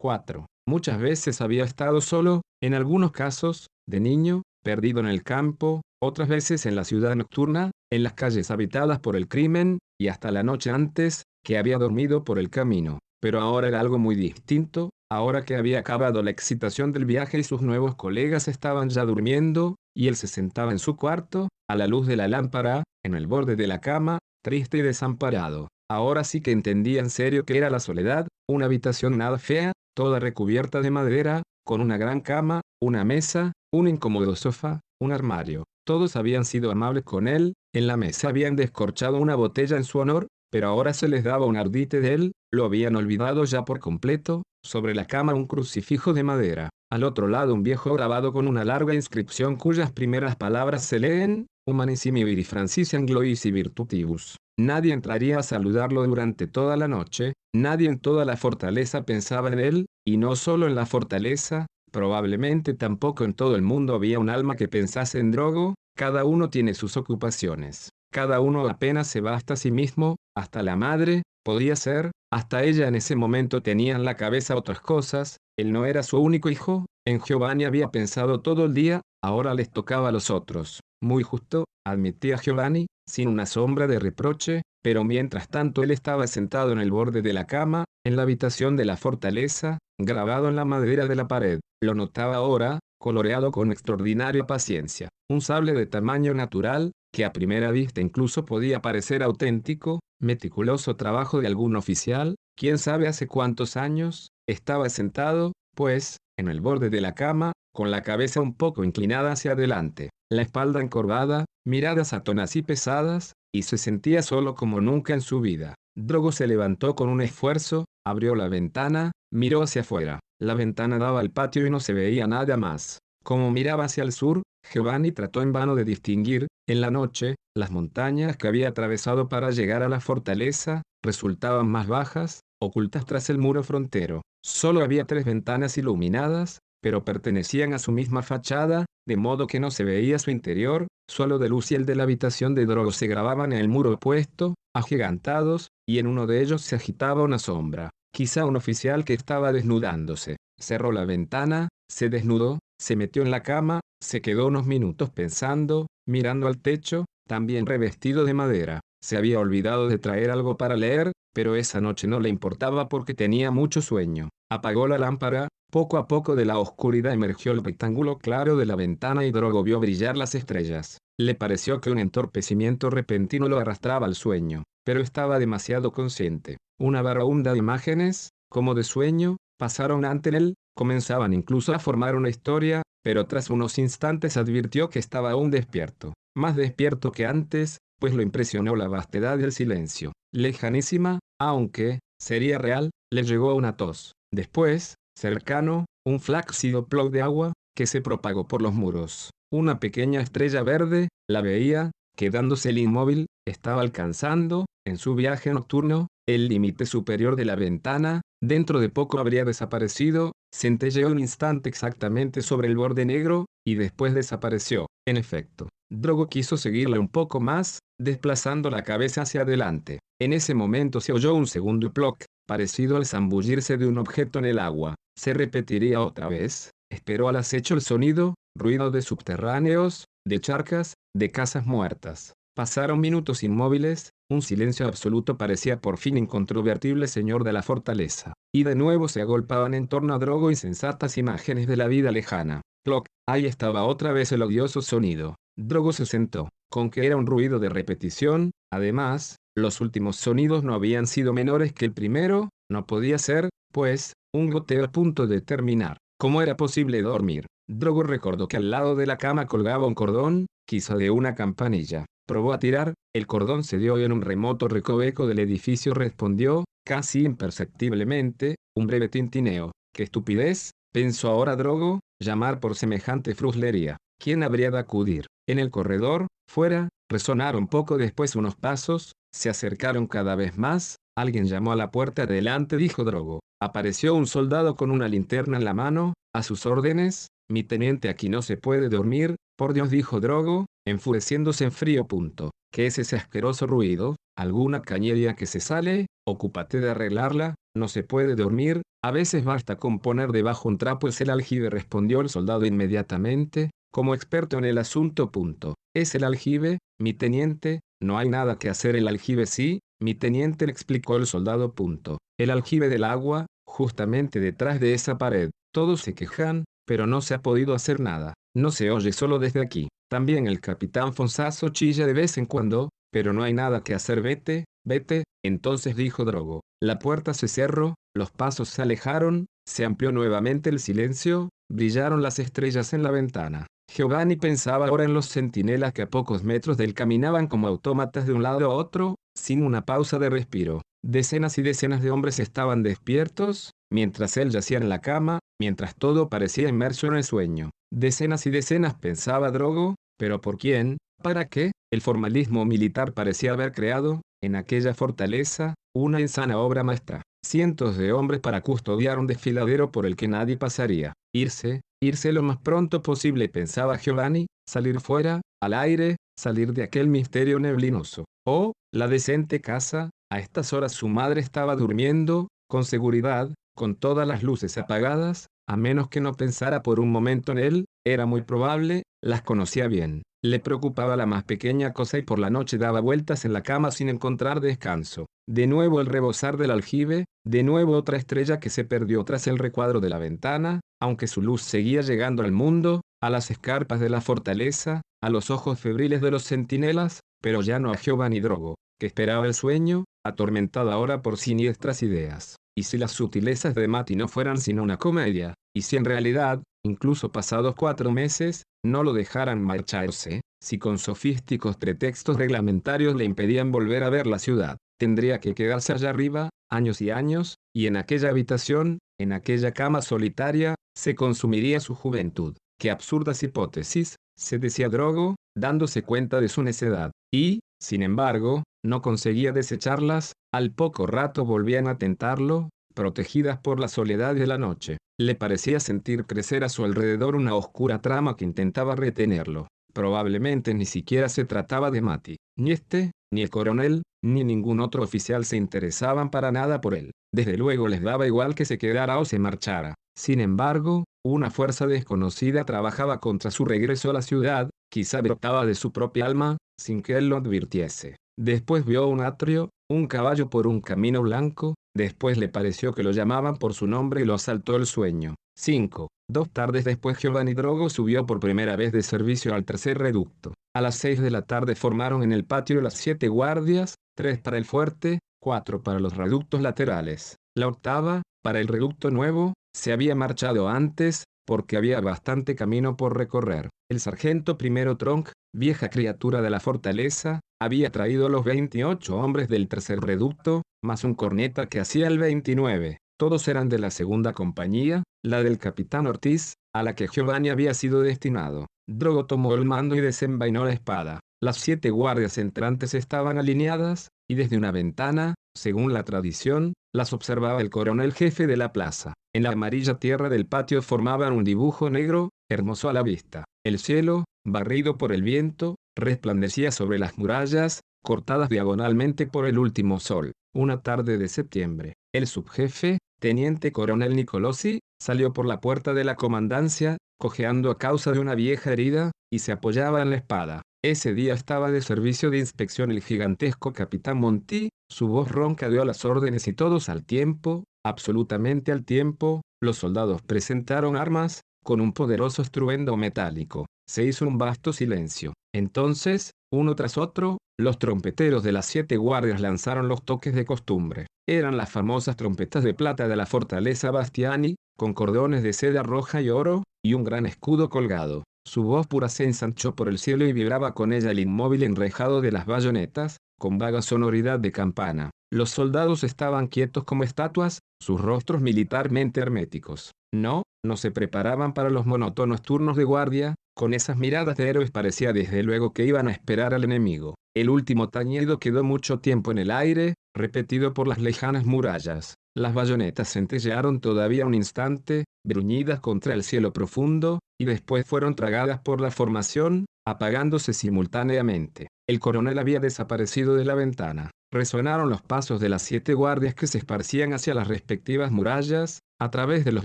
4. Muchas veces había estado solo, en algunos casos, de niño, perdido en el campo, otras veces en la ciudad nocturna, en las calles habitadas por el crimen, y hasta la noche antes, que había dormido por el camino. Pero ahora era algo muy distinto, ahora que había acabado la excitación del viaje y sus nuevos colegas estaban ya durmiendo, y él se sentaba en su cuarto, a la luz de la lámpara, en el borde de la cama, triste y desamparado. Ahora sí que entendía en serio que era la soledad, una habitación nada fea, toda recubierta de madera, con una gran cama, una mesa, un incómodo sofá, un armario. Todos habían sido amables con él, en la mesa habían descorchado una botella en su honor, pero ahora se les daba un ardite de él, lo habían olvidado ya por completo, sobre la cama un crucifijo de madera, al otro lado un viejo grabado con una larga inscripción cuyas primeras palabras se leen, Humanissimi viri Francis Angloisi Virtutibus. Nadie entraría a saludarlo durante toda la noche, nadie en toda la fortaleza pensaba en él, y no solo en la fortaleza, probablemente tampoco en todo el mundo había un alma que pensase en Drogo, cada uno tiene sus ocupaciones, cada uno apenas se va hasta sí mismo, hasta la madre, podía ser, hasta ella en ese momento tenía en la cabeza otras cosas, él no era su único hijo, en Giovanni había pensado todo el día, ahora les tocaba a los otros. Muy justo, admitía Giovanni, sin una sombra de reproche, pero mientras tanto él estaba sentado en el borde de la cama, en la habitación de la fortaleza, grabado en la madera de la pared. Lo notaba ahora, coloreado con extraordinaria paciencia. Un sable de tamaño natural, que a primera vista incluso podía parecer auténtico, meticuloso trabajo de algún oficial, quién sabe hace cuántos años, estaba sentado, pues, en el borde de la cama, con la cabeza un poco inclinada hacia adelante, la espalda encorvada, miradas atonas y pesadas, y se sentía solo como nunca en su vida. Drogo se levantó con un esfuerzo, abrió la ventana, miró hacia afuera. La ventana daba al patio y no se veía nada más. Como miraba hacia el sur, Giovanni trató en vano de distinguir, en la noche, las montañas que había atravesado para llegar a la fortaleza, resultaban más bajas, ocultas tras el muro frontero. Solo había tres ventanas iluminadas, pero pertenecían a su misma fachada, de modo que no se veía su interior, solo de luz y el de la habitación de Drogo se grababan en el muro opuesto, agigantados, y en uno de ellos se agitaba una sombra, quizá un oficial que estaba desnudándose. Cerró la ventana, se desnudó, se metió en la cama, se quedó unos minutos pensando, mirando al techo, también revestido de madera. Se había olvidado de traer algo para leer, pero esa noche no le importaba porque tenía mucho sueño. Apagó la lámpara, poco a poco de la oscuridad emergió el rectángulo claro de la ventana y Drogo vio brillar las estrellas. Le pareció que un entorpecimiento repentino lo arrastraba al sueño, pero estaba demasiado consciente. Una barraunda de imágenes, como de sueño, pasaron ante él, comenzaban incluso a formar una historia, pero tras unos instantes advirtió que estaba aún despierto, más despierto que antes, pues lo impresionó la vastedad del silencio. Lejanísima, aunque, sería real, le llegó una tos. Después, cercano, un flácido plug de agua, que se propagó por los muros. Una pequeña estrella verde, la veía, quedándose el inmóvil, estaba alcanzando, en su viaje nocturno, el límite superior de la ventana, dentro de poco habría desaparecido, centelleó un instante exactamente sobre el borde negro, y después desapareció. En efecto, Drogo quiso seguirle un poco más, desplazando la cabeza hacia adelante. En ese momento se oyó un segundo ploc, parecido al zambullirse de un objeto en el agua. Se repetiría otra vez. Esperó al acecho el sonido, ruido de subterráneos, de charcas, de casas muertas. Pasaron minutos inmóviles, un silencio absoluto parecía por fin incontrovertible señor de la fortaleza. Y de nuevo se agolpaban en torno a Drogo insensatas imágenes de la vida lejana. Clock, ahí estaba otra vez el odioso sonido. Drogo se sentó, con que era un ruido de repetición, además, los últimos sonidos no habían sido menores que el primero, no podía ser, pues, un goteo a punto de terminar. ¿Cómo era posible dormir? Drogo recordó que al lado de la cama colgaba un cordón, quizá de una campanilla. Probó a tirar, el cordón se dio y en un remoto recoveco del edificio respondió, casi imperceptiblemente, un breve tintineo. ¡Qué estupidez! Pensó ahora Drogo, llamar por semejante fruslería. ¿Quién habría de acudir? En el corredor, fuera, resonaron poco después unos pasos, se acercaron cada vez más, alguien llamó a la puerta adelante, dijo Drogo. Apareció un soldado con una linterna en la mano, a sus órdenes, mi teniente aquí no se puede dormir, por Dios dijo Drogo, enfureciéndose en frío punto. ¿Qué es ese asqueroso ruido? ¿Alguna cañería que se sale? Ocúpate de arreglarla, no se puede dormir, a veces basta con poner debajo un trapo es el aljibe respondió el soldado inmediatamente, como experto en el asunto. Punto. Es el aljibe, mi teniente, no hay nada que hacer el aljibe sí, mi teniente le explicó el soldado. Punto. El aljibe del agua, justamente detrás de esa pared. Todos se quejan, pero no se ha podido hacer nada. No se oye solo desde aquí. También el capitán Fonsazo chilla de vez en cuando, pero no hay nada que hacer. Vete, vete, entonces dijo Drogo. La puerta se cerró, los pasos se alejaron, se amplió nuevamente el silencio, brillaron las estrellas en la ventana. Giovanni pensaba ahora en los centinelas que a pocos metros de él caminaban como autómatas de un lado a otro, sin una pausa de respiro. Decenas y decenas de hombres estaban despiertos, mientras él yacía en la cama, mientras todo parecía inmerso en el sueño. Decenas y decenas pensaba Drogo, pero ¿por quién? ¿Para qué? El formalismo militar parecía haber creado, en aquella fortaleza, una insana obra maestra. Cientos de hombres para custodiar un desfiladero por el que nadie pasaría. Irse, Irse lo más pronto posible, pensaba Giovanni, salir fuera, al aire, salir de aquel misterio neblinoso. Oh, la decente casa, a estas horas su madre estaba durmiendo, con seguridad, con todas las luces apagadas, a menos que no pensara por un momento en él, era muy probable, las conocía bien. Le preocupaba la más pequeña cosa y por la noche daba vueltas en la cama sin encontrar descanso. De nuevo el rebosar del aljibe, de nuevo otra estrella que se perdió tras el recuadro de la ventana, aunque su luz seguía llegando al mundo, a las escarpas de la fortaleza, a los ojos febriles de los centinelas, pero ya no a Jehová ni Drogo, que esperaba el sueño, atormentado ahora por siniestras ideas. Y si las sutilezas de Mati no fueran sino una comedia, y si en realidad, incluso pasados cuatro meses, no lo dejaran marcharse, si con sofísticos pretextos reglamentarios le impedían volver a ver la ciudad, tendría que quedarse allá arriba, años y años, y en aquella habitación, en aquella cama solitaria, se consumiría su juventud. Qué absurdas hipótesis, se decía Drogo, dándose cuenta de su necedad, y, sin embargo, no conseguía desecharlas, al poco rato volvían a tentarlo, protegidas por la soledad de la noche. Le parecía sentir crecer a su alrededor una oscura trama que intentaba retenerlo. Probablemente ni siquiera se trataba de Mati. Ni este, ni el coronel, ni ningún otro oficial se interesaban para nada por él. Desde luego les daba igual que se quedara o se marchara. Sin embargo, una fuerza desconocida trabajaba contra su regreso a la ciudad, quizá brotaba de su propia alma, sin que él lo advirtiese. Después vio un atrio, un caballo por un camino blanco, después le pareció que lo llamaban por su nombre y lo asaltó el sueño. 5. Dos tardes después Giovanni Drogo subió por primera vez de servicio al tercer reducto. A las seis de la tarde formaron en el patio las siete guardias, tres para el fuerte, cuatro para los reductos laterales. La octava, para el reducto nuevo, se había marchado antes, porque había bastante camino por recorrer. El sargento primero Tronk, vieja criatura de la fortaleza, había traído los 28 hombres del tercer reducto, más un corneta que hacía el 29. Todos eran de la segunda compañía, la del capitán Ortiz, a la que Giovanni había sido destinado. Drogo tomó el mando y desenvainó la espada. Las siete guardias entrantes estaban alineadas, y desde una ventana, según la tradición, las observaba el coronel jefe de la plaza. En la amarilla tierra del patio formaban un dibujo negro, hermoso a la vista. El cielo, barrido por el viento, resplandecía sobre las murallas, cortadas diagonalmente por el último sol. Una tarde de septiembre, el subjefe, teniente coronel Nicolosi, salió por la puerta de la comandancia, cojeando a causa de una vieja herida, y se apoyaba en la espada. Ese día estaba de servicio de inspección el gigantesco capitán Monty, su voz ronca dio las órdenes y todos al tiempo, absolutamente al tiempo, los soldados presentaron armas, con un poderoso estruendo metálico. Se hizo un vasto silencio. Entonces, uno tras otro, los trompeteros de las siete guardias lanzaron los toques de costumbre. Eran las famosas trompetas de plata de la fortaleza Bastiani, con cordones de seda roja y oro, y un gran escudo colgado. Su voz pura se ensanchó por el cielo y vibraba con ella el inmóvil enrejado de las bayonetas, con vaga sonoridad de campana. Los soldados estaban quietos como estatuas, sus rostros militarmente herméticos. No, no se preparaban para los monótonos turnos de guardia, con esas miradas de héroes parecía desde luego que iban a esperar al enemigo. El último tañido quedó mucho tiempo en el aire, repetido por las lejanas murallas. Las bayonetas centellearon todavía un instante, bruñidas contra el cielo profundo, y después fueron tragadas por la formación, apagándose simultáneamente. El coronel había desaparecido de la ventana. Resonaron los pasos de las siete guardias que se esparcían hacia las respectivas murallas, a través de los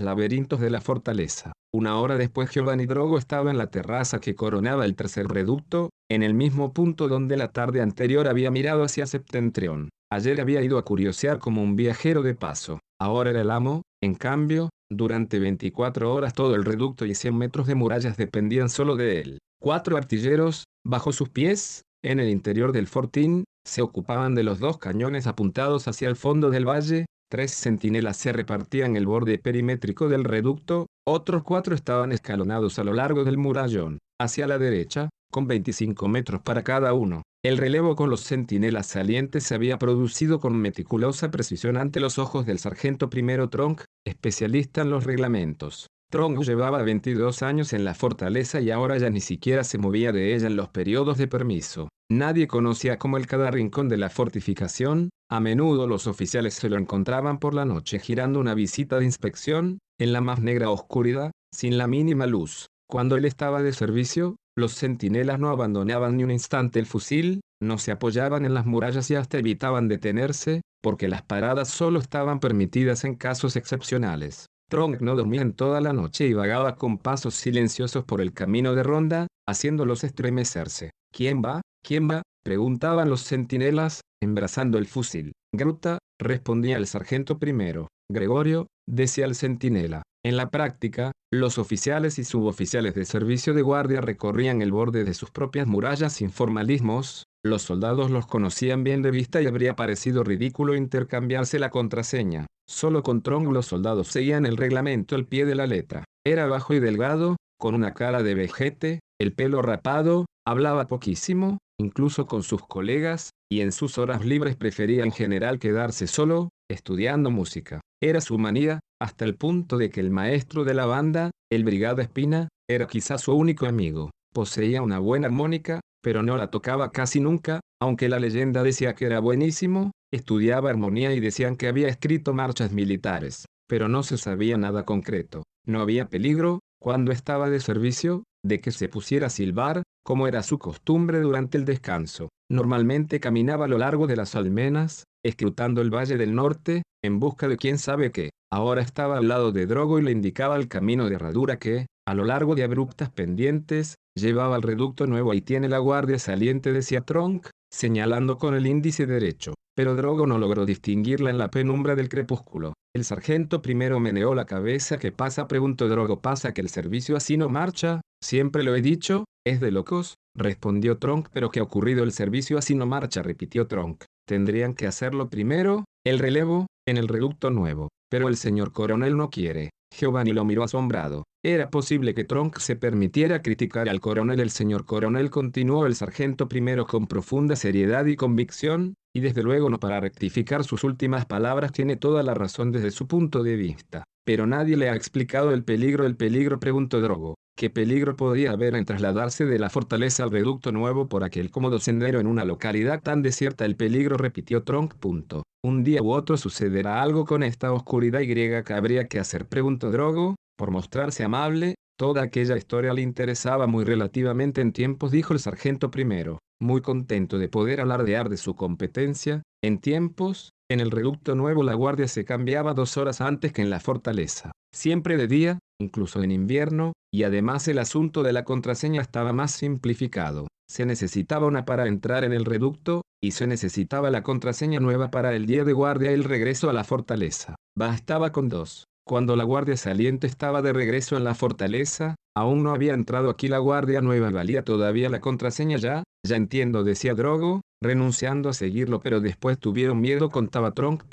laberintos de la fortaleza. Una hora después Giovanni Drogo estaba en la terraza que coronaba el tercer reducto, en el mismo punto donde la tarde anterior había mirado hacia Septentrión. Ayer había ido a curiosear como un viajero de paso. Ahora era el amo, en cambio, durante 24 horas todo el reducto y 100 metros de murallas dependían solo de él. Cuatro artilleros, bajo sus pies, en el interior del fortín, se ocupaban de los dos cañones apuntados hacia el fondo del valle, tres centinelas se repartían el borde perimétrico del reducto, otros cuatro estaban escalonados a lo largo del murallón, hacia la derecha, con 25 metros para cada uno. El relevo con los centinelas salientes se había producido con meticulosa precisión ante los ojos del sargento primero Tronk, especialista en los reglamentos. Tronk llevaba 22 años en la fortaleza y ahora ya ni siquiera se movía de ella en los periodos de permiso. Nadie conocía como el cada rincón de la fortificación, a menudo los oficiales se lo encontraban por la noche girando una visita de inspección, en la más negra oscuridad, sin la mínima luz. Cuando él estaba de servicio, los centinelas no abandonaban ni un instante el fusil, no se apoyaban en las murallas y hasta evitaban detenerse, porque las paradas solo estaban permitidas en casos excepcionales. Tronk no dormía en toda la noche y vagaba con pasos silenciosos por el camino de ronda, haciéndolos estremecerse. ¿Quién va? ¿Quién va? preguntaban los centinelas, embrazando el fusil. Gruta, respondía el sargento primero. Gregorio, decía el centinela. En la práctica, los oficiales y suboficiales de servicio de guardia recorrían el borde de sus propias murallas sin formalismos, los soldados los conocían bien de vista y habría parecido ridículo intercambiarse la contraseña. Solo con Trong los soldados seguían el reglamento al pie de la letra. Era bajo y delgado, con una cara de vejete, el pelo rapado, hablaba poquísimo, incluso con sus colegas, y en sus horas libres prefería en general quedarse solo, estudiando música. Era su manía, hasta el punto de que el maestro de la banda, el Brigada Espina, era quizás su único amigo. Poseía una buena armónica, pero no la tocaba casi nunca, aunque la leyenda decía que era buenísimo, estudiaba armonía y decían que había escrito marchas militares, pero no se sabía nada concreto. No había peligro, cuando estaba de servicio, de que se pusiera a silbar, como era su costumbre durante el descanso. Normalmente caminaba a lo largo de las almenas, escrutando el valle del norte, en busca de quién sabe qué. Ahora estaba al lado de Drogo y le indicaba el camino de herradura que, a lo largo de abruptas pendientes, llevaba al reducto nuevo y tiene la guardia saliente decía Tronk, señalando con el índice derecho. Pero Drogo no logró distinguirla en la penumbra del crepúsculo. El sargento primero meneó la cabeza. ¿Qué pasa? preguntó Drogo. ¿Pasa que el servicio así no marcha? Siempre lo he dicho, es de locos, respondió Tronk. Pero ¿qué ha ocurrido? El servicio así no marcha, repitió Tronk. Tendrían que hacerlo primero, el relevo, en el reducto nuevo. Pero el señor coronel no quiere. Giovanni lo miró asombrado. Era posible que Tronk se permitiera criticar al coronel. El señor coronel continuó el sargento primero con profunda seriedad y convicción, y desde luego no para rectificar sus últimas palabras tiene toda la razón desde su punto de vista. Pero nadie le ha explicado el peligro. El peligro preguntó Drogo. ¿Qué peligro podría haber en trasladarse de la fortaleza al reducto nuevo por aquel cómodo sendero en una localidad tan desierta? El peligro repitió Tronk. Punto. Un día u otro sucederá algo con esta oscuridad y griega que habría que hacer. Preguntó Drogo, por mostrarse amable, toda aquella historia le interesaba muy relativamente en tiempos, dijo el sargento primero, muy contento de poder alardear de su competencia, en tiempos, en el reducto nuevo la guardia se cambiaba dos horas antes que en la fortaleza. Siempre de día, incluso en invierno, y además el asunto de la contraseña estaba más simplificado. Se necesitaba una para entrar en el reducto, y se necesitaba la contraseña nueva para el día de guardia y el regreso a la fortaleza. Bastaba con dos. Cuando la guardia saliente estaba de regreso en la fortaleza, aún no había entrado aquí la guardia nueva, valía todavía la contraseña ya, ya entiendo, decía Drogo, renunciando a seguirlo, pero después tuvieron miedo, contaba Tronk.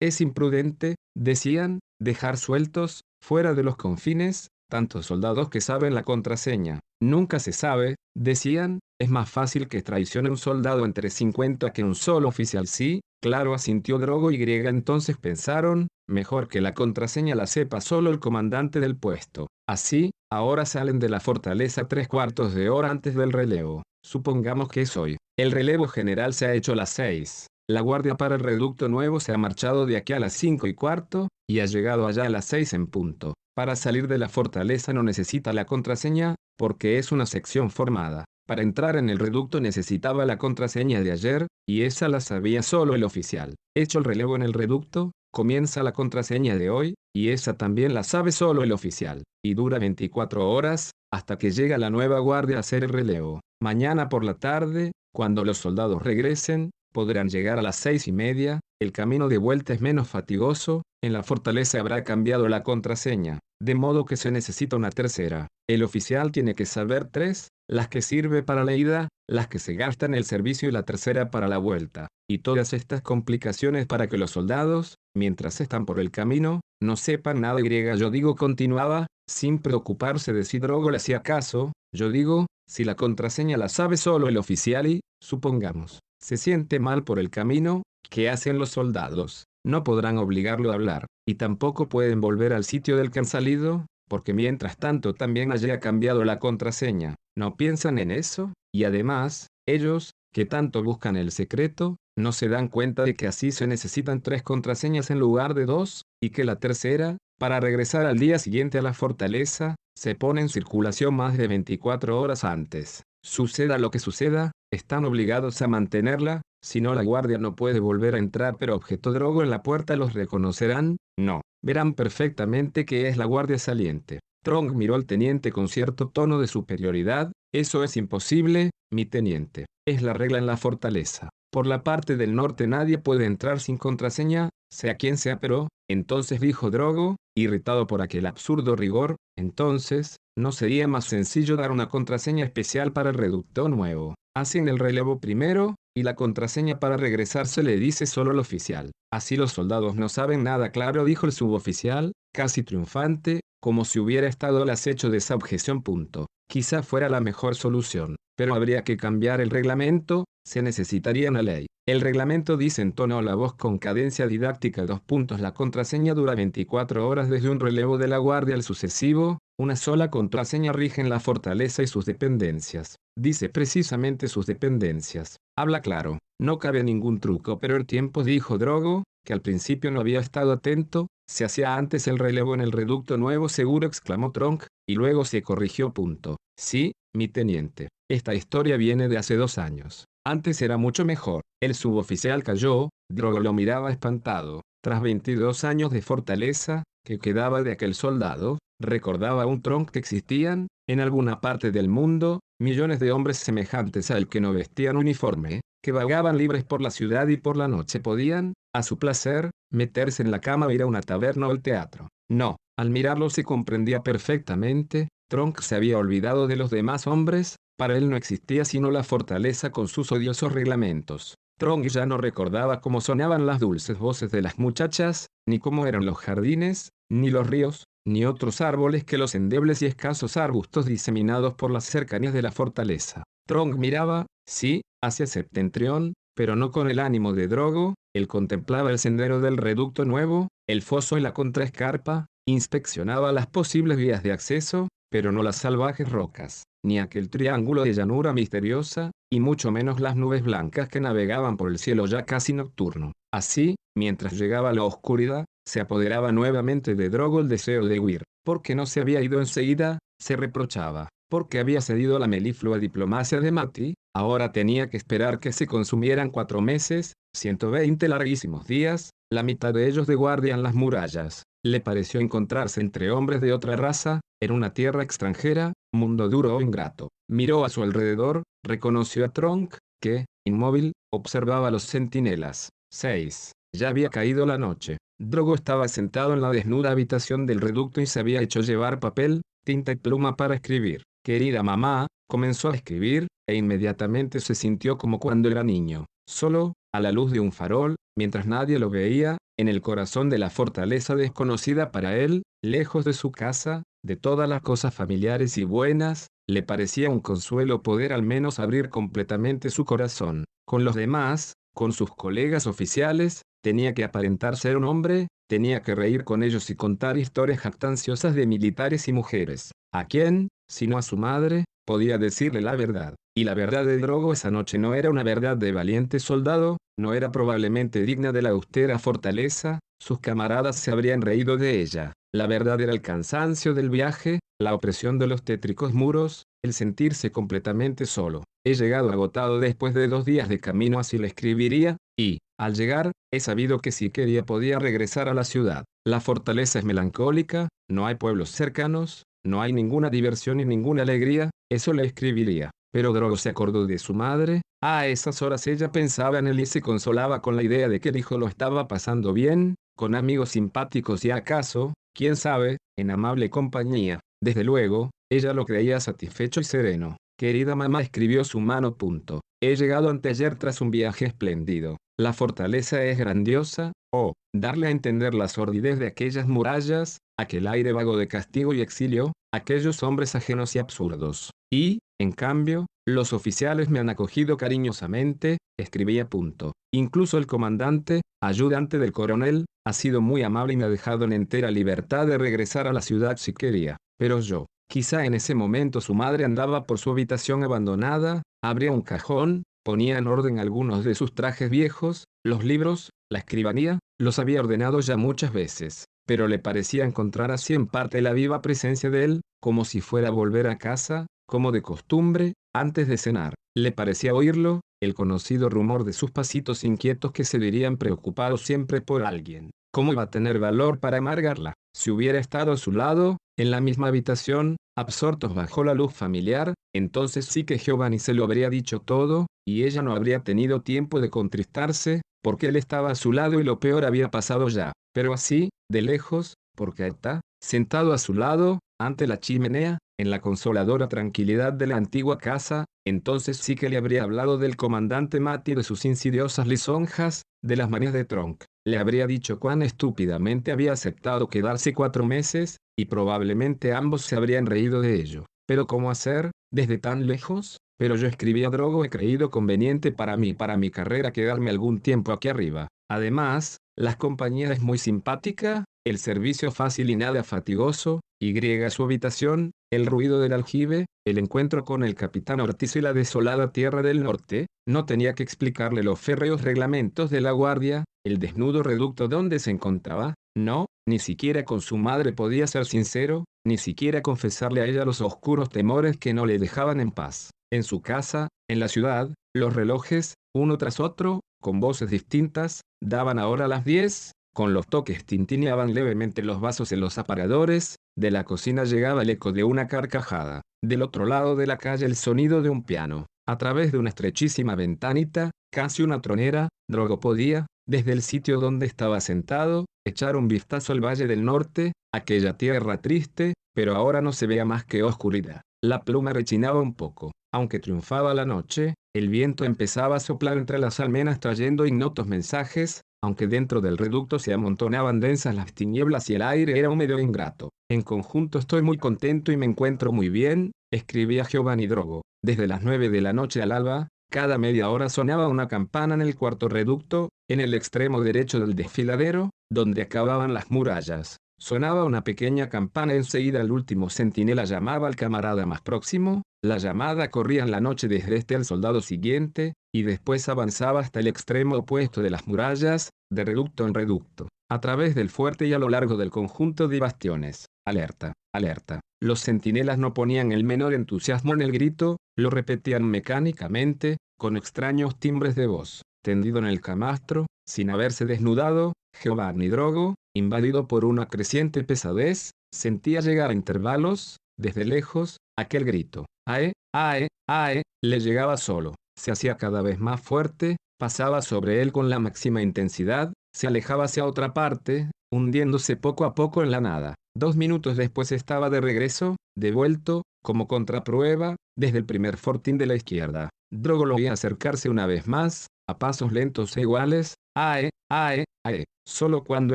Es imprudente, decían, dejar sueltos, fuera de los confines, tantos soldados que saben la contraseña. Nunca se sabe, decían, es más fácil que traicione un soldado entre 50 que un solo oficial. Sí, claro, asintió Drogo y griega. Entonces pensaron, mejor que la contraseña la sepa solo el comandante del puesto. Así, ahora salen de la fortaleza tres cuartos de hora antes del relevo. Supongamos que es hoy. El relevo general se ha hecho a las seis. La guardia para el reducto nuevo se ha marchado de aquí a las cinco y cuarto, y ha llegado allá a las seis en punto. Para salir de la fortaleza no necesita la contraseña, porque es una sección formada. Para entrar en el reducto necesitaba la contraseña de ayer, y esa la sabía solo el oficial. Hecho el relevo en el reducto, comienza la contraseña de hoy, y esa también la sabe solo el oficial. Y dura 24 horas, hasta que llega la nueva guardia a hacer el relevo. Mañana por la tarde, cuando los soldados regresen, podrán llegar a las seis y media, el camino de vuelta es menos fatigoso, en la fortaleza habrá cambiado la contraseña, de modo que se necesita una tercera. El oficial tiene que saber tres, las que sirve para la ida, las que se gastan el servicio y la tercera para la vuelta. Y todas estas complicaciones para que los soldados, mientras están por el camino, no sepan nada y yo digo continuaba, sin preocuparse de si Drogo le hacía caso, yo digo, si la contraseña la sabe solo el oficial y, supongamos, se siente mal por el camino, ¿qué hacen los soldados? No podrán obligarlo a hablar, y tampoco pueden volver al sitio del que han salido, porque mientras tanto también haya cambiado la contraseña. No piensan en eso, y además, ellos, que tanto buscan el secreto, no se dan cuenta de que así se necesitan tres contraseñas en lugar de dos, y que la tercera, para regresar al día siguiente a la fortaleza, se pone en circulación más de 24 horas antes. Suceda lo que suceda, están obligados a mantenerla, si no la guardia no puede volver a entrar pero objeto drogo en la puerta los reconocerán, no, verán perfectamente que es la guardia saliente. Trong miró al teniente con cierto tono de superioridad, eso es imposible, mi teniente, es la regla en la fortaleza. Por la parte del norte nadie puede entrar sin contraseña, sea quien sea pero, entonces dijo Drogo, irritado por aquel absurdo rigor, entonces, ¿no sería más sencillo dar una contraseña especial para el reducto nuevo? Hacen el relevo primero, y la contraseña para regresar se le dice solo al oficial. Así los soldados no saben nada claro, dijo el suboficial, casi triunfante, como si hubiera estado al acecho de esa objeción. Punto. Quizá fuera la mejor solución, pero habría que cambiar el reglamento, se necesitaría una ley. El reglamento dice en tono la voz con cadencia didáctica dos puntos. La contraseña dura 24 horas desde un relevo de la guardia al sucesivo. Una sola contraseña rige en la fortaleza y sus dependencias. Dice precisamente sus dependencias. Habla claro. No cabe ningún truco, pero el tiempo dijo Drogo, que al principio no había estado atento, se hacía antes el relevo en el reducto nuevo seguro exclamó Tronk, y luego se corrigió punto. Sí, mi teniente. Esta historia viene de hace dos años. Antes era mucho mejor. El suboficial cayó, Drogo lo miraba espantado. Tras 22 años de fortaleza, que quedaba de aquel soldado, recordaba un tronco que existían, en alguna parte del mundo, millones de hombres semejantes al que no vestían uniforme, que vagaban libres por la ciudad y por la noche podían, a su placer, meterse en la cama o ir a una taberna o al teatro. No, al mirarlo se comprendía perfectamente, Tronk se había olvidado de los demás hombres, para él no existía sino la fortaleza con sus odiosos reglamentos. Tronk ya no recordaba cómo sonaban las dulces voces de las muchachas, ni cómo eran los jardines, ni los ríos, ni otros árboles que los endebles y escasos arbustos diseminados por las cercanías de la fortaleza. Tronk miraba, sí, hacia septentrión, pero no con el ánimo de Drogo, él contemplaba el sendero del reducto nuevo, el foso y la contraescarpa, inspeccionaba las posibles vías de acceso, pero no las salvajes rocas, ni aquel triángulo de llanura misteriosa, y mucho menos las nubes blancas que navegaban por el cielo ya casi nocturno. Así, mientras llegaba la oscuridad, se apoderaba nuevamente de Drogo el deseo de huir. Porque no se había ido enseguida, se reprochaba. Porque había cedido la meliflua diplomacia de Mati, ahora tenía que esperar que se consumieran cuatro meses, 120 larguísimos días, la mitad de ellos de guardia en las murallas. le pareció encontrarse entre hombres de otra raza, en una tierra extranjera, mundo duro o ingrato. Miró a su alrededor, reconoció a Tronk, que, inmóvil, observaba a los centinelas. 6. Ya había caído la noche. Drogo estaba sentado en la desnuda habitación del reducto y se había hecho llevar papel, tinta y pluma para escribir. Querida mamá, comenzó a escribir, e inmediatamente se sintió como cuando era niño, solo, a la luz de un farol, mientras nadie lo veía, en el corazón de la fortaleza desconocida para él, lejos de su casa, de todas las cosas familiares y buenas, le parecía un consuelo poder al menos abrir completamente su corazón. Con los demás, con sus colegas oficiales, tenía que aparentar ser un hombre, tenía que reír con ellos y contar historias jactanciosas de militares y mujeres. ¿A quién, sino a su madre, podía decirle la verdad? Y la verdad de Drogo esa noche no era una verdad de valiente soldado, no era probablemente digna de la austera fortaleza, sus camaradas se habrían reído de ella. La verdad era el cansancio del viaje, la opresión de los tétricos muros, el sentirse completamente solo. He llegado agotado después de dos días de camino así le escribiría, y, al llegar, he sabido que si quería podía regresar a la ciudad. La fortaleza es melancólica, no hay pueblos cercanos, no hay ninguna diversión y ninguna alegría, eso le escribiría. Pero Drogo se acordó de su madre, a esas horas ella pensaba en él y se consolaba con la idea de que el hijo lo estaba pasando bien, con amigos simpáticos y acaso, quién sabe, en amable compañía. Desde luego, ella lo creía satisfecho y sereno. Querida mamá escribió su mano. Punto. He llegado anteayer tras un viaje espléndido. La fortaleza es grandiosa, oh, darle a entender la sordidez de aquellas murallas, aquel aire vago de castigo y exilio, aquellos hombres ajenos y absurdos. Y, en cambio, los oficiales me han acogido cariñosamente, escribía punto. Incluso el comandante, ayudante del coronel, ha sido muy amable y me ha dejado en entera libertad de regresar a la ciudad si quería. Pero yo, quizá en ese momento su madre andaba por su habitación abandonada, abría un cajón, ponía en orden algunos de sus trajes viejos, los libros, la escribanía, los había ordenado ya muchas veces, pero le parecía encontrar así en parte la viva presencia de él, como si fuera a volver a casa, como de costumbre, antes de cenar. Le parecía oírlo, el conocido rumor de sus pasitos inquietos que se dirían preocupados siempre por alguien. ¿Cómo iba a tener valor para amargarla? Si hubiera estado a su lado, en la misma habitación, absortos bajo la luz familiar, entonces sí que Giovanni se lo habría dicho todo, y ella no habría tenido tiempo de contristarse, porque él estaba a su lado y lo peor había pasado ya. Pero así, de lejos, porque está, sentado a su lado, ante la chimenea, en la consoladora tranquilidad de la antigua casa, entonces sí que le habría hablado del comandante Mati de sus insidiosas lisonjas, de las manías de Tronk. Le habría dicho cuán estúpidamente había aceptado quedarse cuatro meses, y probablemente ambos se habrían reído de ello. Pero ¿cómo hacer, desde tan lejos? Pero yo escribí a Drogo he creído conveniente para mí para mi carrera quedarme algún tiempo aquí arriba. Además, la compañía es muy simpática, el servicio fácil y nada fatigoso, y su habitación, el ruido del aljibe, el encuentro con el capitán Ortiz y la desolada tierra del norte, no tenía que explicarle los férreos reglamentos de la guardia, el desnudo reducto donde se encontraba, no, ni siquiera con su madre podía ser sincero, ni siquiera confesarle a ella los oscuros temores que no le dejaban en paz. En su casa, en la ciudad, los relojes, uno tras otro, con voces distintas, daban ahora las diez, con los toques tintineaban levemente los vasos en los aparadores, de la cocina llegaba el eco de una carcajada, del otro lado de la calle el sonido de un piano. A través de una estrechísima ventanita, casi una tronera, Drogo podía, desde el sitio donde estaba sentado, echar un vistazo al Valle del Norte, aquella tierra triste, pero ahora no se veía más que oscuridad. La pluma rechinaba un poco. Aunque triunfaba la noche, el viento empezaba a soplar entre las almenas trayendo ignotos mensajes, aunque dentro del reducto se amontonaban densas las tinieblas y el aire era húmedo e ingrato. En conjunto estoy muy contento y me encuentro muy bien, escribía Giovanni Drogo. Desde las nueve de la noche al alba, cada media hora sonaba una campana en el cuarto reducto, en el extremo derecho del desfiladero, donde acababan las murallas. Sonaba una pequeña campana enseguida el último centinela llamaba al camarada más próximo, la llamada corría en la noche desde este al soldado siguiente, y después avanzaba hasta el extremo opuesto de las murallas, de reducto en reducto, a través del fuerte y a lo largo del conjunto de bastiones. Alerta, alerta. Los centinelas no ponían el menor entusiasmo en el grito, lo repetían mecánicamente, con extraños timbres de voz. Tendido en el camastro, sin haberse desnudado, Giovanni Drogo, invadido por una creciente pesadez, sentía llegar a intervalos, desde lejos, aquel grito. Ae, ae, ae, le llegaba solo. Se hacía cada vez más fuerte, pasaba sobre él con la máxima intensidad, se alejaba hacia otra parte, hundiéndose poco a poco en la nada. Dos minutos después estaba de regreso, devuelto, como contraprueba, desde el primer fortín de la izquierda. Drogo lo veía acercarse una vez más, a pasos lentos e iguales, ae, ae, ae. Solo cuando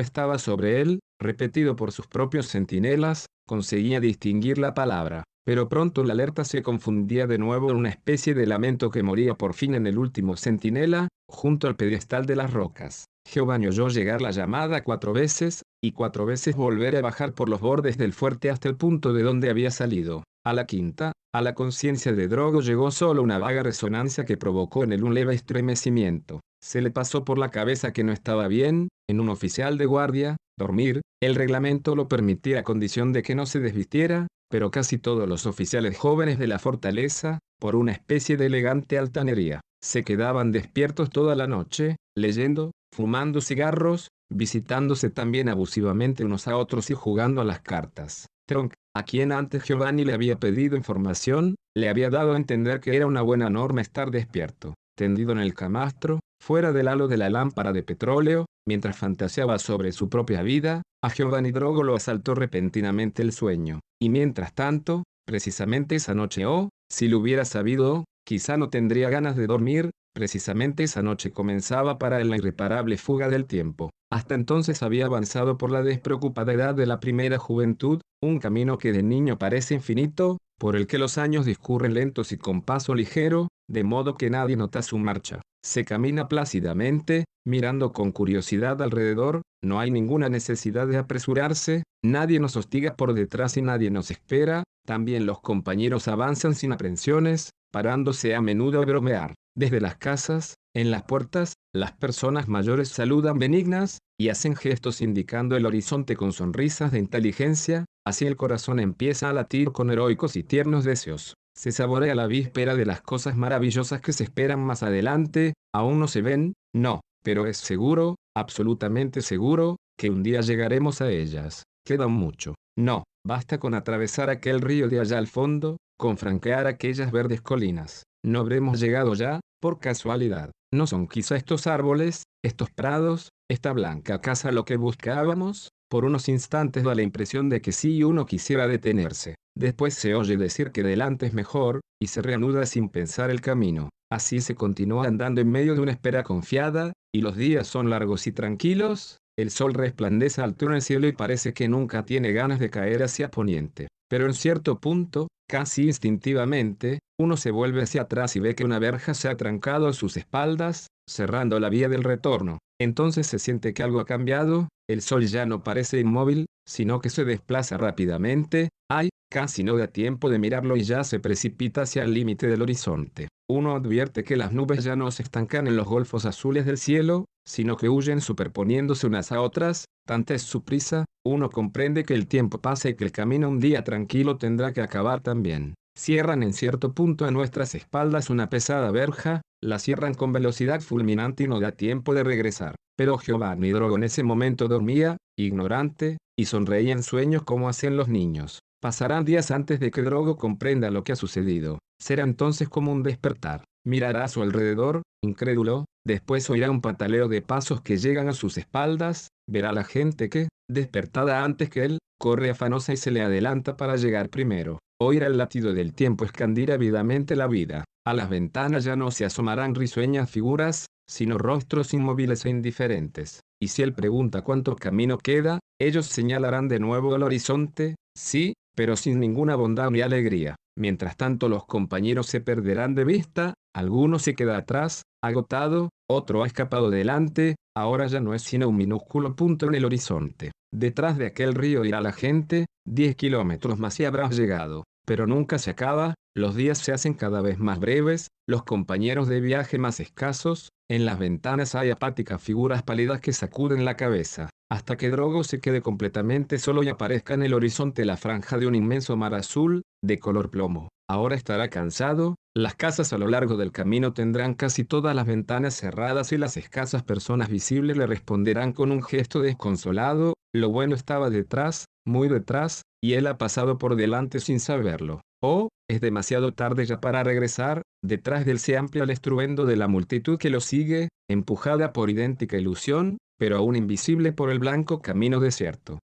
estaba sobre él, repetido por sus propios centinelas, conseguía distinguir la palabra. Pero pronto la alerta se confundía de nuevo en una especie de lamento que moría por fin en el último centinela, junto al pedestal de las rocas. Giovanni oyó llegar la llamada cuatro veces, y cuatro veces volver a bajar por los bordes del fuerte hasta el punto de donde había salido. A la quinta, a la conciencia de Drogo llegó solo una vaga resonancia que provocó en él un leve estremecimiento. Se le pasó por la cabeza que no estaba bien, en un oficial de guardia, dormir, el reglamento lo permitía a condición de que no se desvistiera, pero casi todos los oficiales jóvenes de la fortaleza, por una especie de elegante altanería, se quedaban despiertos toda la noche, leyendo, fumando cigarros, visitándose también abusivamente unos a otros y jugando a las cartas. Tronk, a quien antes Giovanni le había pedido información, le había dado a entender que era una buena norma estar despierto, tendido en el camastro, fuera del halo de la lámpara de petróleo, mientras fantaseaba sobre su propia vida, a Giovanni Drogo lo asaltó repentinamente el sueño, y mientras tanto, precisamente esa noche o, oh, si lo hubiera sabido, quizá no tendría ganas de dormir, precisamente esa noche comenzaba para él la irreparable fuga del tiempo. Hasta entonces había avanzado por la despreocupada edad de la primera juventud, un camino que de niño parece infinito, por el que los años discurren lentos y con paso ligero, de modo que nadie nota su marcha. Se camina plácidamente, mirando con curiosidad alrededor, no hay ninguna necesidad de apresurarse, nadie nos hostiga por detrás y nadie nos espera, también los compañeros avanzan sin aprensiones, parándose a menudo a bromear. Desde las casas, en las puertas, las personas mayores saludan benignas, y hacen gestos indicando el horizonte con sonrisas de inteligencia, así el corazón empieza a latir con heroicos y tiernos deseos. Se saborea la víspera de las cosas maravillosas que se esperan más adelante, aún no se ven, no, pero es seguro, absolutamente seguro, que un día llegaremos a ellas. Queda mucho. No, basta con atravesar aquel río de allá al fondo, con franquear aquellas verdes colinas. No habremos llegado ya, por casualidad. No son quizá estos árboles, estos prados, esta blanca casa lo que buscábamos, por unos instantes da la impresión de que sí uno quisiera detenerse. Después se oye decir que delante es mejor, y se reanuda sin pensar el camino. Así se continúa andando en medio de una espera confiada, y los días son largos y tranquilos, el sol resplandece alto en el cielo y parece que nunca tiene ganas de caer hacia poniente. Pero en cierto punto, casi instintivamente, uno se vuelve hacia atrás y ve que una verja se ha trancado a sus espaldas, cerrando la vía del retorno. Entonces se siente que algo ha cambiado, el sol ya no parece inmóvil, sino que se desplaza rápidamente, ay, casi no da tiempo de mirarlo y ya se precipita hacia el límite del horizonte. Uno advierte que las nubes ya no se estancan en los golfos azules del cielo, sino que huyen superponiéndose unas a otras, tanta es su prisa, uno comprende que el tiempo pasa y que el camino un día tranquilo tendrá que acabar también. Cierran en cierto punto a nuestras espaldas una pesada verja, la cierran con velocidad fulminante y no da tiempo de regresar. Pero Giovanni Drogo en ese momento dormía, ignorante, y sonreía en sueños como hacen los niños. Pasarán días antes de que Drogo comprenda lo que ha sucedido. Será entonces como un despertar. Mirará a su alrededor, incrédulo, después oirá un pataleo de pasos que llegan a sus espaldas, verá la gente que, despertada antes que él, corre afanosa y se le adelanta para llegar primero. Oirá el latido del tiempo escandir ávidamente la vida. A las ventanas ya no se asomarán risueñas figuras, sino rostros inmóviles e indiferentes. Y si él pregunta cuánto camino queda, ellos señalarán de nuevo el horizonte, sí, pero sin ninguna bondad ni alegría. Mientras tanto los compañeros se perderán de vista, alguno se queda atrás, agotado, otro ha escapado delante, ahora ya no es sino un minúsculo punto en el horizonte. Detrás de aquel río irá la gente, 10 kilómetros más y habrás llegado. Pero nunca se acaba, los días se hacen cada vez más breves, los compañeros de viaje más escasos, en las ventanas hay apáticas figuras pálidas que sacuden la cabeza, hasta que Drogo se quede completamente solo y aparezca en el horizonte la franja de un inmenso mar azul, de color plomo. ahora estará cansado, las casas a lo largo del camino tendrán casi todas las ventanas cerradas y las escasas personas visibles le responderán con un gesto desconsolado, lo bueno estaba detrás, muy detrás, y él ha pasado por delante sin saberlo. O, es demasiado tarde ya para regresar, detrás de él se amplia el estruendo de la multitud que lo sigue, empujada por idéntica ilusión, pero aún invisible por el blanco camino desierto.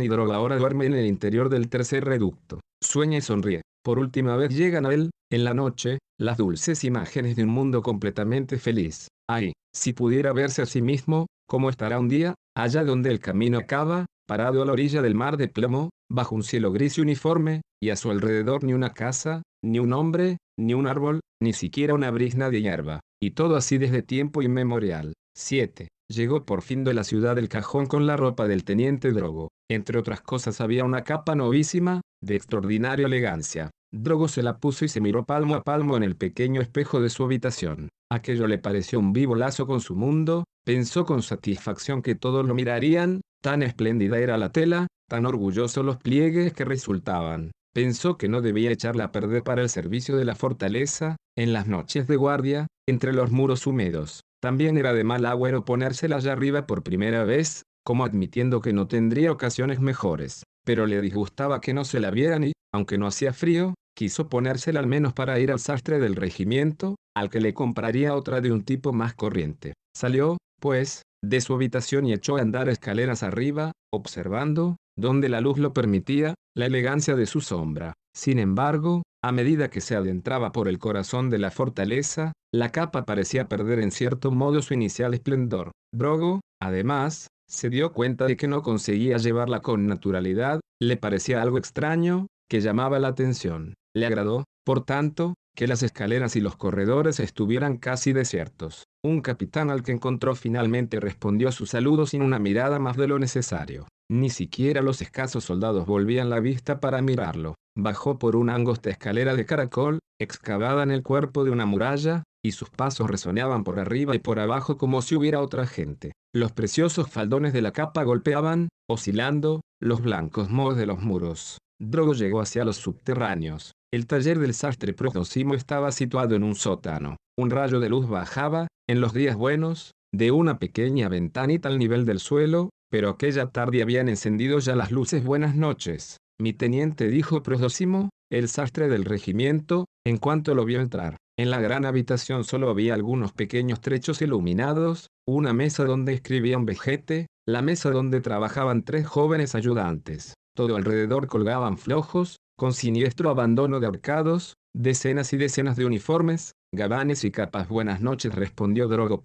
y droga ahora duerme en el interior del tercer reducto. Sueña y sonríe. Por última vez llegan a él, en la noche, las dulces imágenes de un mundo completamente feliz. Ay, si pudiera verse a sí mismo, ¿cómo estará un día, allá donde el camino acaba, parado a la orilla del mar de plomo, bajo un cielo gris y uniforme, y a su alrededor ni una casa, ni un hombre, ni un árbol, ni siquiera una brisna de hierba, y todo así desde tiempo inmemorial. 7. Llegó por fin de la ciudad del cajón con la ropa del teniente Drogo. Entre otras cosas había una capa novísima, de extraordinaria elegancia. Drogo se la puso y se miró palmo a palmo en el pequeño espejo de su habitación. Aquello le pareció un vivo lazo con su mundo, pensó con satisfacción que todos lo mirarían, tan espléndida era la tela, tan orgullosos los pliegues que resultaban. Pensó que no debía echarla a perder para el servicio de la fortaleza, en las noches de guardia, entre los muros húmedos. También era de mal agüero ponérsela allá arriba por primera vez, como admitiendo que no tendría ocasiones mejores, pero le disgustaba que no se la vieran y, aunque no hacía frío, quiso ponérsela al menos para ir al sastre del regimiento, al que le compraría otra de un tipo más corriente. Salió, pues, de su habitación y echó a andar escaleras arriba, observando, donde la luz lo permitía, la elegancia de su sombra. Sin embargo, a medida que se adentraba por el corazón de la fortaleza, la capa parecía perder en cierto modo su inicial esplendor. Drogo, además, se dio cuenta de que no conseguía llevarla con naturalidad, le parecía algo extraño, que llamaba la atención. Le agradó, por tanto, que las escaleras y los corredores estuvieran casi desiertos. Un capitán al que encontró finalmente respondió a su saludo sin una mirada más de lo necesario. Ni siquiera los escasos soldados volvían la vista para mirarlo. Bajó por una angosta escalera de caracol, excavada en el cuerpo de una muralla, y sus pasos resonaban por arriba y por abajo como si hubiera otra gente. Los preciosos faldones de la capa golpeaban, oscilando, los blancos mohos de los muros. Drogo llegó hacia los subterráneos. El taller del sastre Prodosimo estaba situado en un sótano. Un rayo de luz bajaba, en los días buenos, de una pequeña ventanita al nivel del suelo, pero aquella tarde habían encendido ya las luces. Buenas noches, mi teniente dijo Prosdócimo, el sastre del regimiento, en cuanto lo vio entrar. En la gran habitación solo había algunos pequeños trechos iluminados, una mesa donde escribía un vejete, la mesa donde trabajaban tres jóvenes ayudantes. Todo alrededor colgaban flojos, con siniestro abandono de arcados, decenas y decenas de uniformes, gabanes y capas. Buenas noches, respondió Drogo.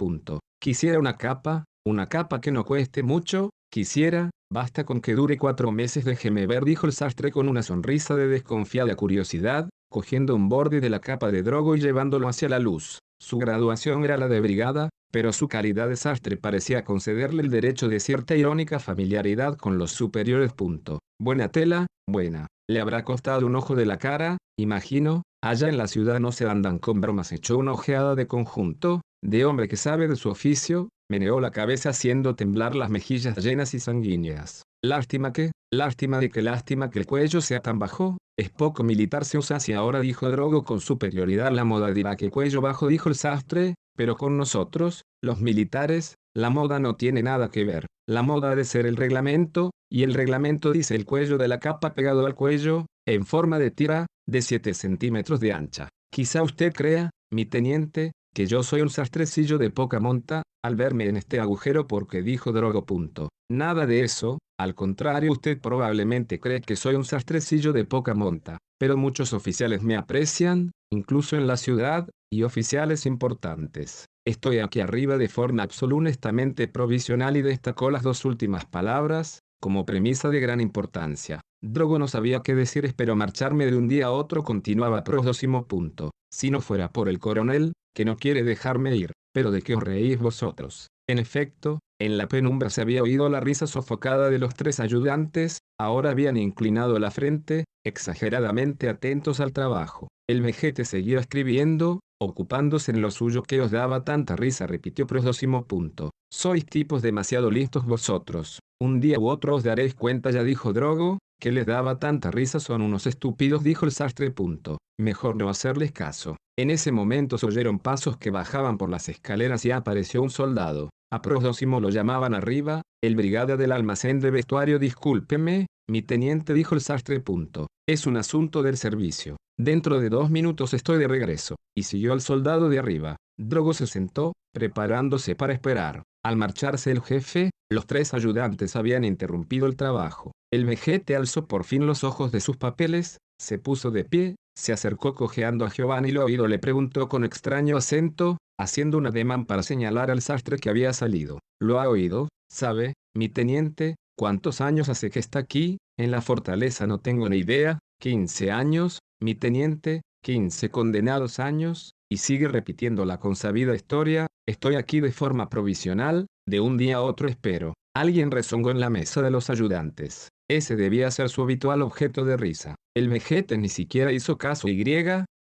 Quisiera una capa, una capa que no cueste mucho, quisiera, basta con que dure cuatro meses. Déjeme ver, dijo el sastre con una sonrisa de desconfiada curiosidad, cogiendo un borde de la capa de drogo y llevándolo hacia la luz. Su graduación era la de brigada, pero su calidad de sastre parecía concederle el derecho de cierta irónica familiaridad con los superiores. Punto. Buena tela, buena. Le habrá costado un ojo de la cara, imagino, allá en la ciudad no se andan con bromas. Echó una ojeada de conjunto, de hombre que sabe de su oficio, meneó la cabeza haciendo temblar las mejillas llenas y sanguíneas. Lástima que, lástima de que lástima que el cuello sea tan bajo, es poco militar se usa así ahora dijo Drogo con superioridad la moda dirá que cuello bajo dijo el sastre, pero con nosotros, los militares, la moda no tiene nada que ver. La moda ha de ser el reglamento, y el reglamento dice el cuello de la capa pegado al cuello, en forma de tira, de 7 centímetros de ancha. Quizá usted crea, mi teniente, que yo soy un sastrecillo de poca monta, al verme en este agujero porque dijo Drogo. Punto. Nada de eso, al contrario usted probablemente cree que soy un sastrecillo de poca monta, pero muchos oficiales me aprecian, incluso en la ciudad, y oficiales importantes. Estoy aquí arriba de forma absolutamente provisional y destacó las dos últimas palabras, como premisa de gran importancia. Drogo no sabía qué decir, espero marcharme de un día a otro, continuaba Próximo punto. Si no fuera por el coronel, que no quiere dejarme ir, pero ¿de qué os reís vosotros? En efecto, en la penumbra se había oído la risa sofocada de los tres ayudantes, ahora habían inclinado la frente, exageradamente atentos al trabajo. El vejete seguía escribiendo, ocupándose en lo suyo que os daba tanta risa, repitió Próximo punto. Sois tipos demasiado listos vosotros. Un día u otro os daréis cuenta, ya dijo Drogo, que les daba tanta risa son unos estúpidos, dijo el sastre. Punto. Mejor no hacerles caso. En ese momento se oyeron pasos que bajaban por las escaleras y apareció un soldado. A Próximo lo llamaban arriba, el brigada del almacén de vestuario. Discúlpeme, mi teniente dijo el sastre. Punto. Es un asunto del servicio. Dentro de dos minutos estoy de regreso. Y siguió al soldado de arriba. Drogo se sentó, preparándose para esperar. Al marcharse el jefe, los tres ayudantes habían interrumpido el trabajo. El vejete alzó por fin los ojos de sus papeles, se puso de pie, se acercó cojeando a Giovanni lo oído le preguntó con extraño acento, haciendo un ademán para señalar al sastre que había salido. ¿Lo ha oído? ¿Sabe, mi teniente, cuántos años hace que está aquí? En la fortaleza no tengo ni idea. Quince años, mi teniente, quince condenados años, y sigue repitiendo la consabida historia, estoy aquí de forma provisional, de un día a otro espero. Alguien rezongó en la mesa de los ayudantes. Ese debía ser su habitual objeto de risa. El vejete ni siquiera hizo caso y,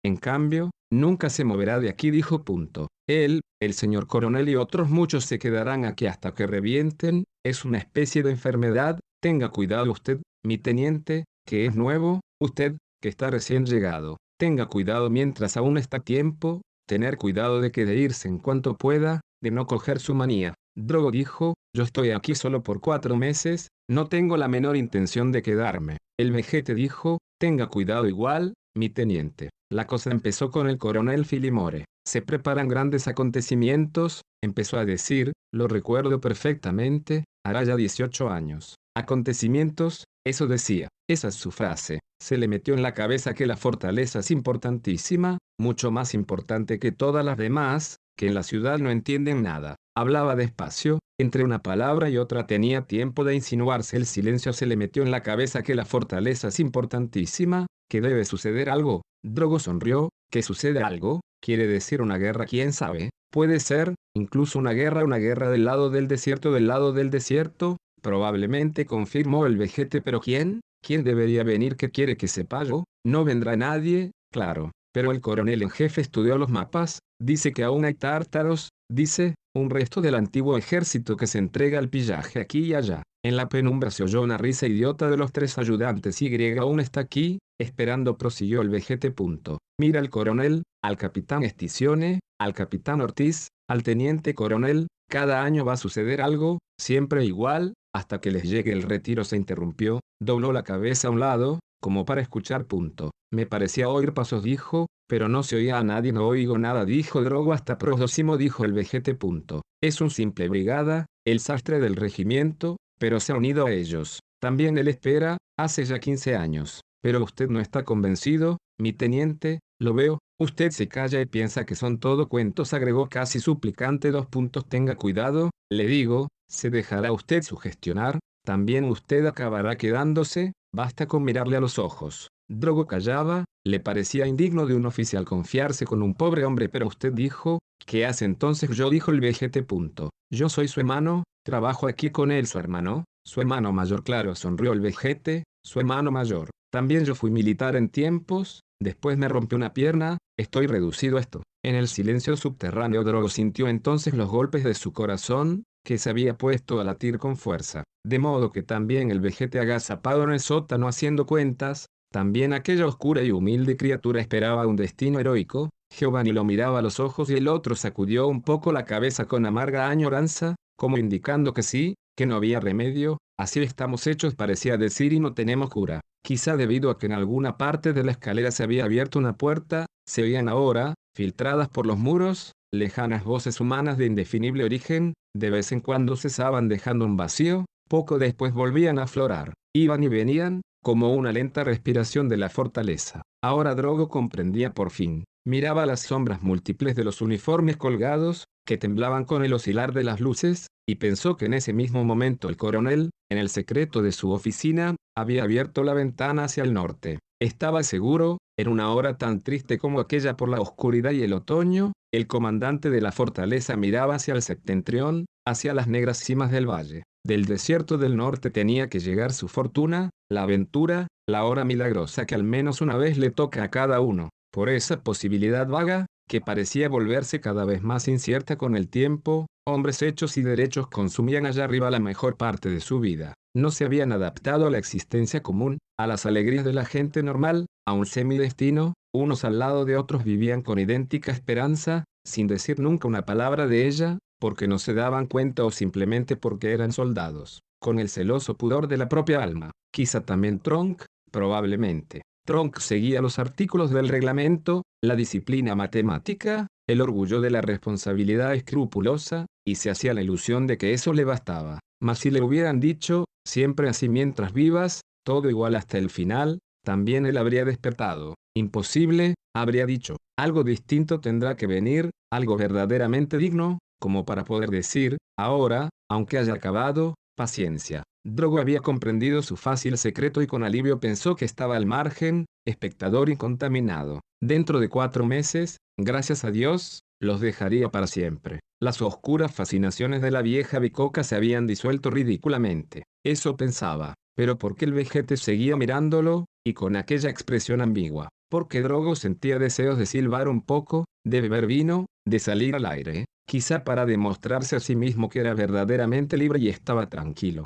en cambio, nunca se moverá de aquí, dijo punto. Él, el señor coronel y otros muchos se quedarán aquí hasta que revienten, es una especie de enfermedad, tenga cuidado usted, mi teniente, que es nuevo, usted, que está recién llegado. Tenga cuidado mientras aún está tiempo, tener cuidado de que de irse en cuanto pueda, de no coger su manía. Drogo dijo, yo estoy aquí solo por cuatro meses, no tengo la menor intención de quedarme. El vejete dijo, tenga cuidado igual, mi teniente. La cosa empezó con el coronel Filimore. Se preparan grandes acontecimientos, empezó a decir, lo recuerdo perfectamente, hará ya 18 años. Acontecimientos, eso decía, esa es su frase. Se le metió en la cabeza que la fortaleza es importantísima, mucho más importante que todas las demás, que en la ciudad no entienden nada. Hablaba despacio, entre una palabra y otra tenía tiempo de insinuarse. El silencio se le metió en la cabeza que la fortaleza es importantísima, que debe suceder algo. Drogo sonrió, que sucede algo, quiere decir una guerra, quién sabe, puede ser, incluso una guerra, una guerra del lado del desierto, del lado del desierto, probablemente confirmó el vejete, pero ¿quién? ¿Quién debería venir que quiere que sepa yo? No vendrá nadie, claro. Pero el coronel en jefe estudió los mapas, dice que aún hay tártaros, dice, un resto del antiguo ejército que se entrega al pillaje aquí y allá. En la penumbra se oyó una risa idiota de los tres ayudantes y aún está aquí, esperando prosiguió el vejete. Punto. Mira al coronel, al capitán Esticione, al capitán Ortiz, al teniente coronel, cada año va a suceder algo, siempre igual, hasta que les llegue el retiro se interrumpió, dobló la cabeza a un lado, como para escuchar. Punto. Me parecía oír pasos, dijo, pero no se oía a nadie, no oigo nada, dijo Drogo hasta próximo, dijo el vejete. Punto. Es un simple brigada, el sastre del regimiento, pero se ha unido a ellos. También él espera, hace ya 15 años. Pero usted no está convencido, mi teniente, lo veo, usted se calla y piensa que son todo cuentos, agregó casi suplicante dos puntos, tenga cuidado, le digo, se dejará usted sugestionar, también usted acabará quedándose, basta con mirarle a los ojos. Drogo callaba, le parecía indigno de un oficial confiarse con un pobre hombre, pero usted dijo, ¿qué hace entonces? Yo dijo el vejete. Punto. Yo soy su hermano, trabajo aquí con él, su hermano, su hermano mayor, claro, sonrió el vejete, su hermano mayor. También yo fui militar en tiempos, después me rompió una pierna, estoy reducido a esto. En el silencio subterráneo Drogo sintió entonces los golpes de su corazón, que se había puesto a latir con fuerza, de modo que también el vejete agazapado en el sótano haciendo cuentas, también aquella oscura y humilde criatura esperaba un destino heroico, Giovanni lo miraba a los ojos y el otro sacudió un poco la cabeza con amarga añoranza, como indicando que sí, que no había remedio, así estamos hechos parecía decir y no tenemos cura. Quizá debido a que en alguna parte de la escalera se había abierto una puerta, se oían ahora, filtradas por los muros, lejanas voces humanas de indefinible origen, de vez en cuando cesaban dejando un vacío, poco después volvían a aflorar, iban y venían, como una lenta respiración de la fortaleza. Ahora Drogo comprendía por fin, Miraba las sombras múltiples de los uniformes colgados, que temblaban con el oscilar de las luces, y pensó que en ese mismo momento el coronel, en el secreto de su oficina, había abierto la ventana hacia el norte. Estaba seguro, en una hora tan triste como aquella por la oscuridad y el otoño, el comandante de la fortaleza miraba hacia el septentrión, hacia las negras cimas del valle. Del desierto del norte tenía que llegar su fortuna, la aventura, la hora milagrosa que al menos una vez le toca a cada uno. Por esa posibilidad vaga, que parecía volverse cada vez más incierta con el tiempo, hombres hechos y derechos consumían allá arriba la mejor parte de su vida. No se habían adaptado a la existencia común, a las alegrías de la gente normal, a un semidestino, unos al lado de otros vivían con idéntica esperanza, sin decir nunca una palabra de ella, porque no se daban cuenta o simplemente porque eran soldados, con el celoso pudor de la propia alma. Quizá también Tronk, probablemente. Tronk seguía los artículos del reglamento, la disciplina matemática, el orgullo de la responsabilidad escrupulosa, y se hacía la ilusión de que eso le bastaba. Mas si le hubieran dicho, siempre así mientras vivas, todo igual hasta el final, también él habría despertado. Imposible, habría dicho. Algo distinto tendrá que venir, algo verdaderamente digno, como para poder decir, ahora, aunque haya acabado, paciencia. Drogo había comprendido su fácil secreto y con alivio pensó que estaba al margen, espectador incontaminado. Dentro de cuatro meses, gracias a Dios, los dejaría para siempre. Las oscuras fascinaciones de la vieja bicoca se habían disuelto ridículamente. Eso pensaba. Pero ¿por qué el vejete seguía mirándolo, y con aquella expresión ambigua? Porque Drogo sentía deseos de silbar un poco, de beber vino, de salir al aire, quizá para demostrarse a sí mismo que era verdaderamente libre y estaba tranquilo.